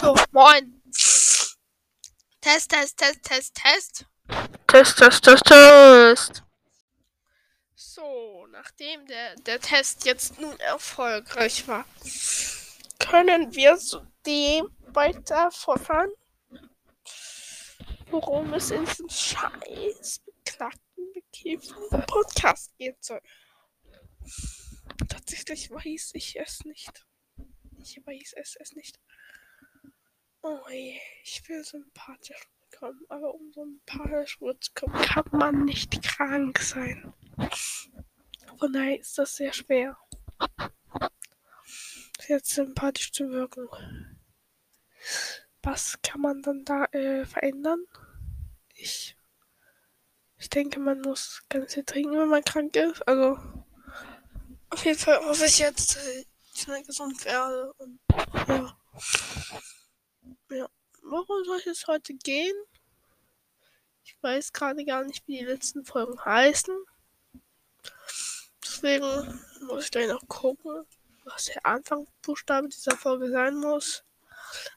So, moin. Test, Test, Test, Test, Test. Test, Test, Test, Test. So, nachdem der, der Test jetzt nun erfolgreich war, können wir zu dem weiter fortfahren, worum es in diesem scheiß beknackten, bekifften Podcast gehen soll. Tatsächlich weiß ich es nicht. Ich weiß es, es nicht. Oh je, ich will sympathisch bekommen, aber um sympathisch zu kommen, kann man nicht krank sein. Von daher ist das sehr schwer. Jetzt sympathisch zu wirken. Was kann man dann da äh, verändern? Ich, ich denke, man muss ganz viel trinken, wenn man krank ist. Also, auf jeden Fall hoffe ich jetzt, äh, schnell gesund werde. Und ja. Ja. Worum soll es jetzt heute gehen? Ich weiß gerade gar nicht, wie die letzten Folgen heißen. Deswegen muss ich gleich noch gucken, was der Anfangsbuchstabe dieser Folge sein muss.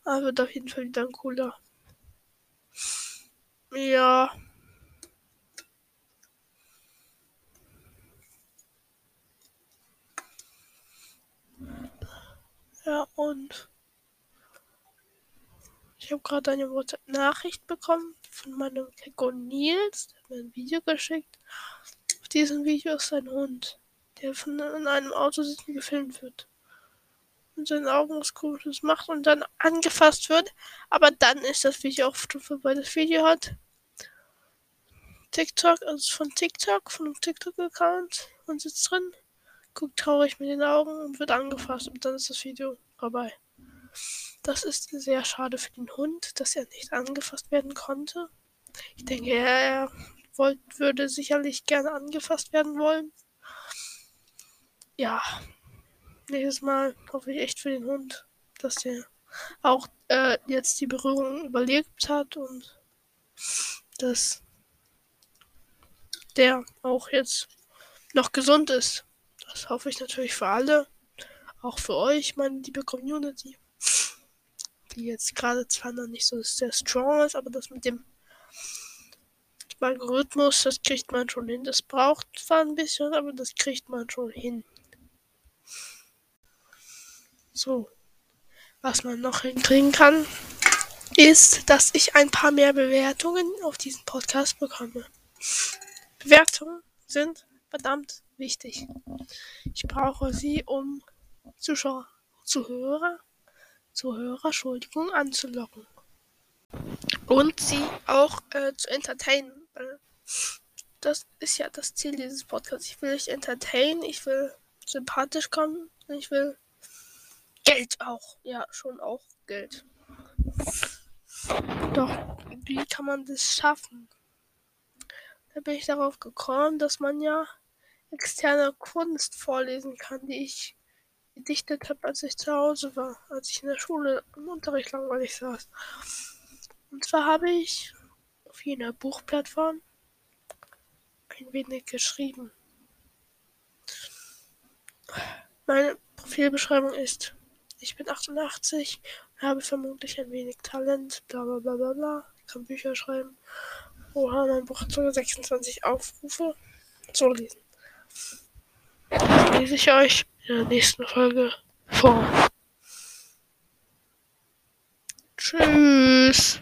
Aber wird auf jeden Fall wieder ein cooler. Ja. Ja, und ich habe gerade eine WhatsApp-Nachricht bekommen von meinem Keko Nils. Der hat mir ein Video geschickt. Auf diesem Video ist ein Hund, der von in einem Auto sitzen gefilmt wird. Und seinen Augen was komisches macht und dann angefasst wird. Aber dann ist das Video auch vorbei. Das Video hat TikTok, also von TikTok, von einem TikTok-Account und sitzt drin guckt traurig mit den Augen und wird angefasst und dann ist das Video vorbei. Das ist sehr schade für den Hund, dass er nicht angefasst werden konnte. Ich denke, er wollt, würde sicherlich gerne angefasst werden wollen. Ja, nächstes Mal hoffe ich echt für den Hund, dass er auch äh, jetzt die Berührung überlebt hat und dass der auch jetzt noch gesund ist. Das hoffe ich natürlich für alle. Auch für euch, meine liebe Community. Die jetzt gerade zwar noch nicht so sehr strong ist, aber das mit dem Algorithmus, das kriegt man schon hin. Das braucht zwar ein bisschen, aber das kriegt man schon hin. So. Was man noch hinkriegen kann, ist, dass ich ein paar mehr Bewertungen auf diesen Podcast bekomme. Bewertungen sind verdammt wichtig. Ich brauche sie, um Zuschauer, Zuhörer, Zuhörer, Entschuldigung, anzulocken. Und sie auch äh, zu entertainen. Das ist ja das Ziel dieses Podcasts. Ich will euch entertainen, ich will sympathisch kommen, ich will Geld auch. Ja, schon auch Geld. Doch, wie kann man das schaffen? Da bin ich darauf gekommen, dass man ja externe Kunst vorlesen kann, die ich gedichtet habe, als ich zu Hause war, als ich in der Schule im Unterricht langweilig saß. Und zwar habe ich auf jener Buchplattform ein wenig geschrieben. Meine Profilbeschreibung ist, ich bin 88, habe vermutlich ein wenig Talent, bla bla bla bla bla, kann Bücher schreiben. Oha, mein Buch hat sogar 26 Aufrufe. So lesen lese ich euch in der nächsten Folge vor. Tschüss.